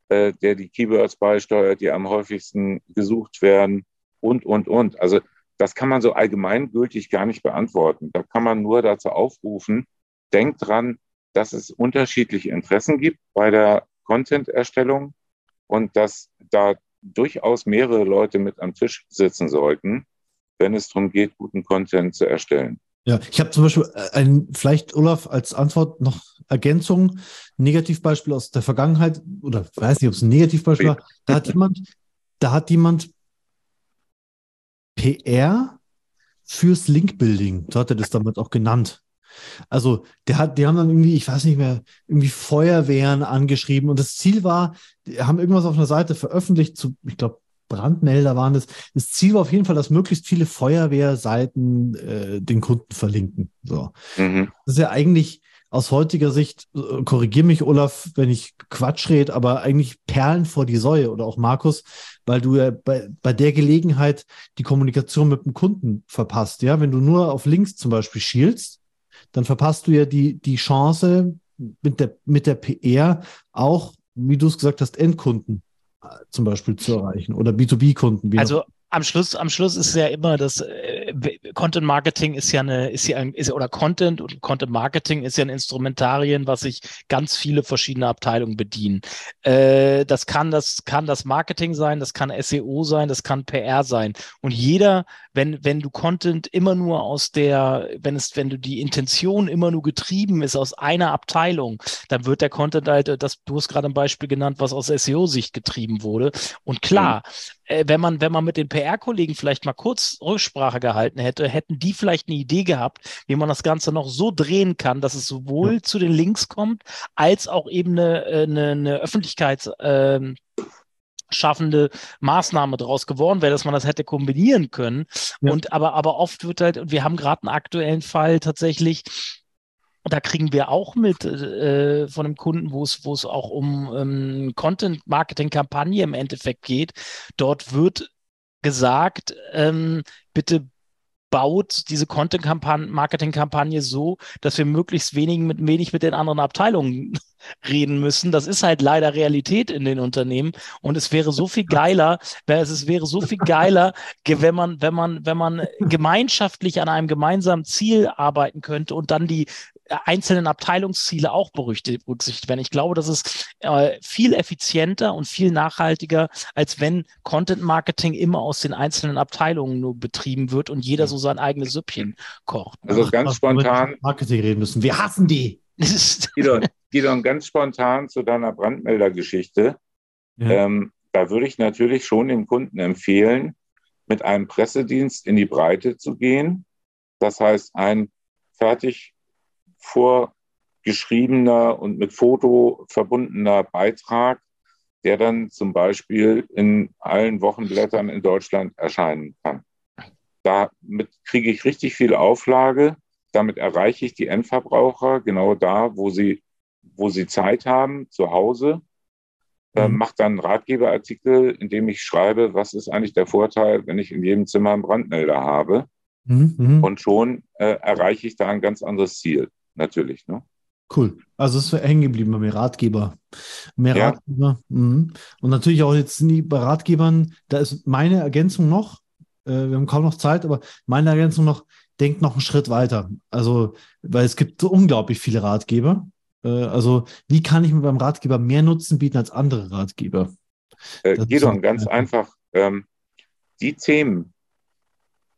äh, der die Keywords beisteuert, die am häufigsten gesucht werden und, und, und. Also das kann man so allgemeingültig gar nicht beantworten. Da kann man nur dazu aufrufen, denkt dran, dass es unterschiedliche Interessen gibt bei der Content-Erstellung und dass da durchaus mehrere Leute mit am Tisch sitzen sollten, wenn es darum geht, guten Content zu erstellen. Ja, ich habe zum Beispiel äh, ein, vielleicht Olaf als Antwort noch Ergänzung, Negativbeispiel aus der Vergangenheit, oder weiß nicht, ob es ein Negativbeispiel war, da hat jemand, da hat jemand PR fürs Link-Building, so hat er das damals auch genannt. Also, der hat, die haben dann irgendwie, ich weiß nicht mehr, irgendwie Feuerwehren angeschrieben und das Ziel war, die haben irgendwas auf einer Seite veröffentlicht zu, ich glaube, Brandmelder waren das. Das Ziel war auf jeden Fall, dass möglichst viele Feuerwehrseiten äh, den Kunden verlinken. So. Mhm. Das ist ja eigentlich aus heutiger Sicht, äh, korrigier mich, Olaf, wenn ich Quatsch rede, aber eigentlich Perlen vor die Säue oder auch Markus, weil du ja bei, bei der Gelegenheit die Kommunikation mit dem Kunden verpasst. Ja, wenn du nur auf Links zum Beispiel schielst, dann verpasst du ja die, die Chance, mit der, mit der PR auch, wie du es gesagt hast, Endkunden äh, zum Beispiel zu erreichen oder B2B-Kunden. Also am Schluss, am Schluss ist ja immer das äh, Content Marketing ist ja eine, ist ja ein, ist, oder Content und Content Marketing ist ja ein Instrumentarien, was sich ganz viele verschiedene Abteilungen bedienen. Äh, das kann das, kann das Marketing sein, das kann SEO sein, das kann PR sein. Und jeder, wenn, wenn du Content immer nur aus der, wenn es, wenn du die Intention immer nur getrieben ist aus einer Abteilung, dann wird der Content halt, das, du hast gerade ein Beispiel genannt, was aus SEO-Sicht getrieben wurde. Und klar, mhm äh, wenn man, wenn man mit den PR-Kollegen vielleicht mal kurz Rücksprache gehalten hätte, hätten die vielleicht eine Idee gehabt, wie man das Ganze noch so drehen kann, dass es sowohl ja. zu den Links kommt, als auch eben eine, äh, eine, eine Öffentlichkeits, ähm, schaffende Maßnahme daraus geworden wäre, dass man das hätte kombinieren können. Ja. Und aber, aber oft wird halt, und wir haben gerade einen aktuellen Fall tatsächlich, da kriegen wir auch mit äh, von einem Kunden, wo es, wo es auch um ähm, Content-Marketing-Kampagne im Endeffekt geht. Dort wird gesagt, ähm, bitte baut diese Content-Marketing-Kampagne so, dass wir möglichst wenig mit, wenig mit den anderen Abteilungen reden müssen. Das ist halt leider Realität in den Unternehmen. Und es wäre so viel geiler, es wäre so viel geiler, wenn man, wenn man, wenn man gemeinschaftlich an einem gemeinsamen Ziel arbeiten könnte und dann die einzelnen Abteilungsziele auch berücksichtigt werden. Ich glaube, das ist äh, viel effizienter und viel nachhaltiger, als wenn Content Marketing immer aus den einzelnen Abteilungen nur betrieben wird und jeder so sein eigenes Süppchen kocht. Also Ach, ganz spontan. Marketing reden müssen. Wir hassen die. Gidon, Gidon, ganz spontan zu deiner Brandmeldergeschichte. Ja. Ähm, da würde ich natürlich schon dem Kunden empfehlen, mit einem Pressedienst in die Breite zu gehen. Das heißt, ein fertig vorgeschriebener und mit Foto verbundener Beitrag, der dann zum Beispiel in allen Wochenblättern in Deutschland erscheinen kann. Damit kriege ich richtig viel Auflage. Damit erreiche ich die Endverbraucher genau da, wo sie, wo sie Zeit haben, zu Hause. Äh, mhm. mache dann einen Ratgeberartikel, in dem ich schreibe, was ist eigentlich der Vorteil, wenn ich in jedem Zimmer einen Brandmelder habe. Mhm. mhm. Und schon äh, erreiche ich da ein ganz anderes Ziel natürlich. Ne? Cool. Also es ist hängen geblieben bei mir, Ratgeber. Mehr ja. Ratgeber. Mhm. Und natürlich auch jetzt nie bei Ratgebern, da ist meine Ergänzung noch, äh, wir haben kaum noch Zeit, aber meine Ergänzung noch, denkt noch einen Schritt weiter. Also, weil es gibt so unglaublich viele Ratgeber. Äh, also, wie kann ich mir beim Ratgeber mehr Nutzen bieten als andere Ratgeber? Äh, Gidon, ganz einfach. Ähm, die Themen,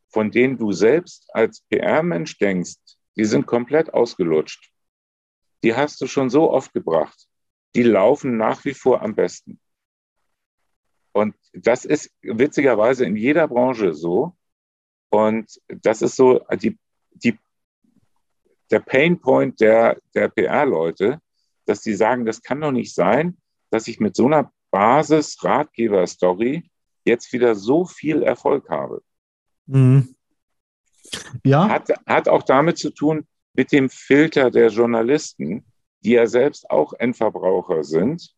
von denen du selbst als PR-Mensch denkst, die sind komplett ausgelutscht. Die hast du schon so oft gebracht. Die laufen nach wie vor am besten. Und das ist witzigerweise in jeder Branche so. Und das ist so die, die, der Painpoint der, der PR-Leute, dass die sagen, das kann doch nicht sein, dass ich mit so einer Basis-Ratgeber-Story jetzt wieder so viel Erfolg habe. Mhm. Ja. Hat, hat auch damit zu tun, mit dem Filter der Journalisten, die ja selbst auch Endverbraucher sind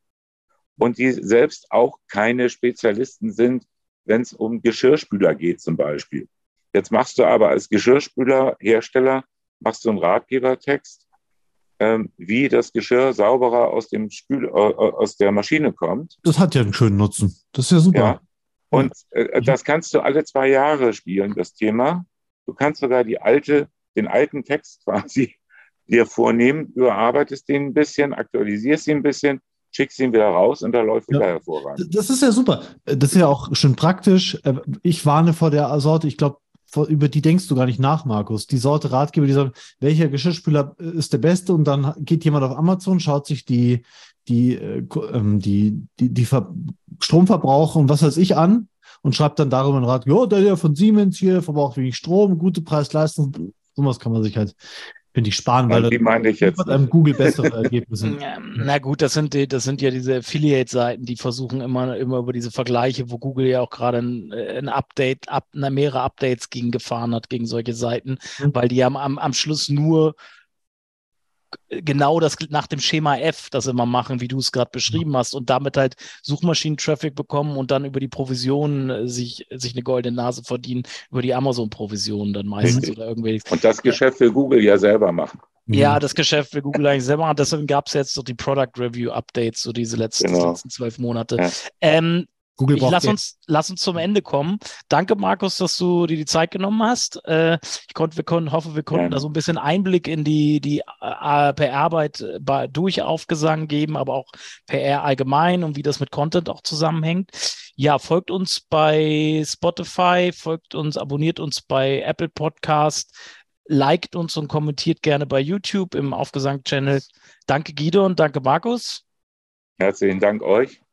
und die selbst auch keine Spezialisten sind, wenn es um Geschirrspüler geht zum Beispiel. Jetzt machst du aber als Geschirrspülerhersteller, machst du einen Ratgebertext, ähm, wie das Geschirr sauberer aus, dem Spül äh, aus der Maschine kommt. Das hat ja einen schönen Nutzen. Das ist ja super. Ja. Und äh, das kannst du alle zwei Jahre spielen, das Thema. Du kannst sogar die alte, den alten Text quasi dir vornehmen, überarbeitest den ein bisschen, aktualisierst ihn ein bisschen, schickst ihn wieder raus und da läuft wieder ja, hervorragend. Das ist ja super. Das ist ja auch schon praktisch. Ich warne vor der Sorte. Ich glaube, über die denkst du gar nicht nach, Markus. Die Sorte Ratgeber, die sagen, welcher Geschirrspüler äh, ist der beste und dann geht jemand auf Amazon, schaut sich die, die, äh, ähm, die, die, die Stromverbrauch und was weiß ich an und schreibt dann darüber einen Rat, ja, der, der von Siemens hier verbraucht wenig Strom, gute Preis-Leistung, sowas kann man sich halt finde ich sparen, weil wie meine ich jetzt? einem Google bessere Ergebnisse. Na gut, das sind, die, das sind ja diese Affiliate-Seiten, die versuchen immer, immer über diese Vergleiche, wo Google ja auch gerade ein, ein, Update, ab, mehrere Updates gegen gefahren hat, gegen solche Seiten, mhm. weil die am, am, am Schluss nur genau das nach dem Schema F das immer machen, wie du es gerade beschrieben hast, und damit halt Suchmaschinen-Traffic bekommen und dann über die Provisionen äh, sich, sich eine goldene Nase verdienen, über die Amazon-Provisionen dann meistens oder irgendwie. Und das Geschäft will Google ja selber machen. Ja, das Geschäft will Google eigentlich selber machen. Deswegen gab es jetzt so die Product Review Updates, so diese letzten, genau. letzten zwölf Monate. Ja. Ähm, Google ich lass uns, lass uns zum Ende kommen. Danke, Markus, dass du dir die Zeit genommen hast. Äh, ich konnte, wir konnten, hoffe, wir konnten ja. da so ein bisschen Einblick in die, die äh, PR-Arbeit äh, durch Aufgesang geben, aber auch PR allgemein und wie das mit Content auch zusammenhängt. Ja, folgt uns bei Spotify, folgt uns, abonniert uns bei Apple Podcast, liked uns und kommentiert gerne bei YouTube im Aufgesang-Channel. Danke, Guido und danke, Markus. Herzlichen Dank euch.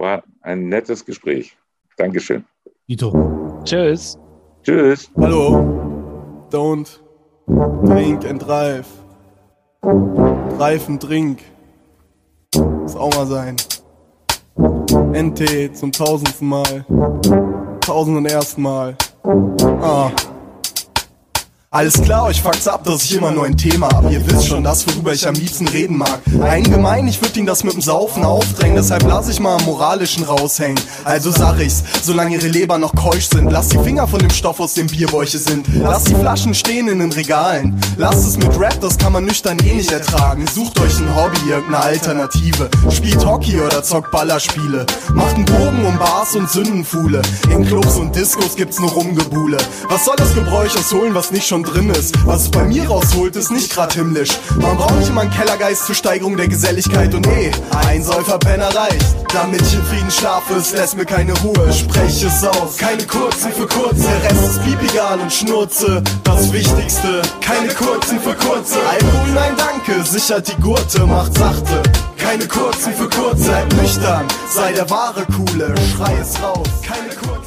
War ein nettes Gespräch. Dankeschön. Ito. Tschüss. Tschüss. Hallo. Don't drink and drive. Reifen drink. Muss auch mal sein. NT zum tausendsten Mal. Tausend und ersten Mal. Ah. Alles klar, euch fuckt's ab, dass ich immer nur ein Thema hab. Ihr wisst schon das, worüber ich am liebsten reden mag. Allgemein, ich würd ihn das mit dem Saufen aufdrängen, deshalb lass ich mal am Moralischen raushängen. Also sag ich's, solange ihre Leber noch keusch sind, lasst die Finger von dem Stoff, aus dem Bierbäuche sind. Lasst die Flaschen stehen in den Regalen. Lasst es mit Rap, das kann man nüchtern eh nicht ertragen. Sucht euch ein Hobby, irgendeine Alternative. Spielt Hockey oder zockt Ballerspiele. Macht einen Bogen um Bars und Sündenfuhle. In Clubs und Discos gibt's nur Rumgebuhle. Was soll das Gebräuch aus holen, was nicht schon schon drin ist. Was es bei mir rausholt, ist nicht grad himmlisch. Man braucht nicht immer einen Kellergeist zur Steigerung der Geselligkeit und eh, ein Säuferpenner reicht. Damit ich in Frieden schlafe, es lässt mir keine Ruhe. Spreche es aus, keine kurzen für kurze. Der Rest ist piepigal und Schnurze. Das Wichtigste, keine kurzen für kurze. Alkohol, nein danke, sichert die Gurte, macht sachte. Keine kurzen für kurze, bleib nüchtern, sei der wahre Coole, schrei es raus. Keine kurzen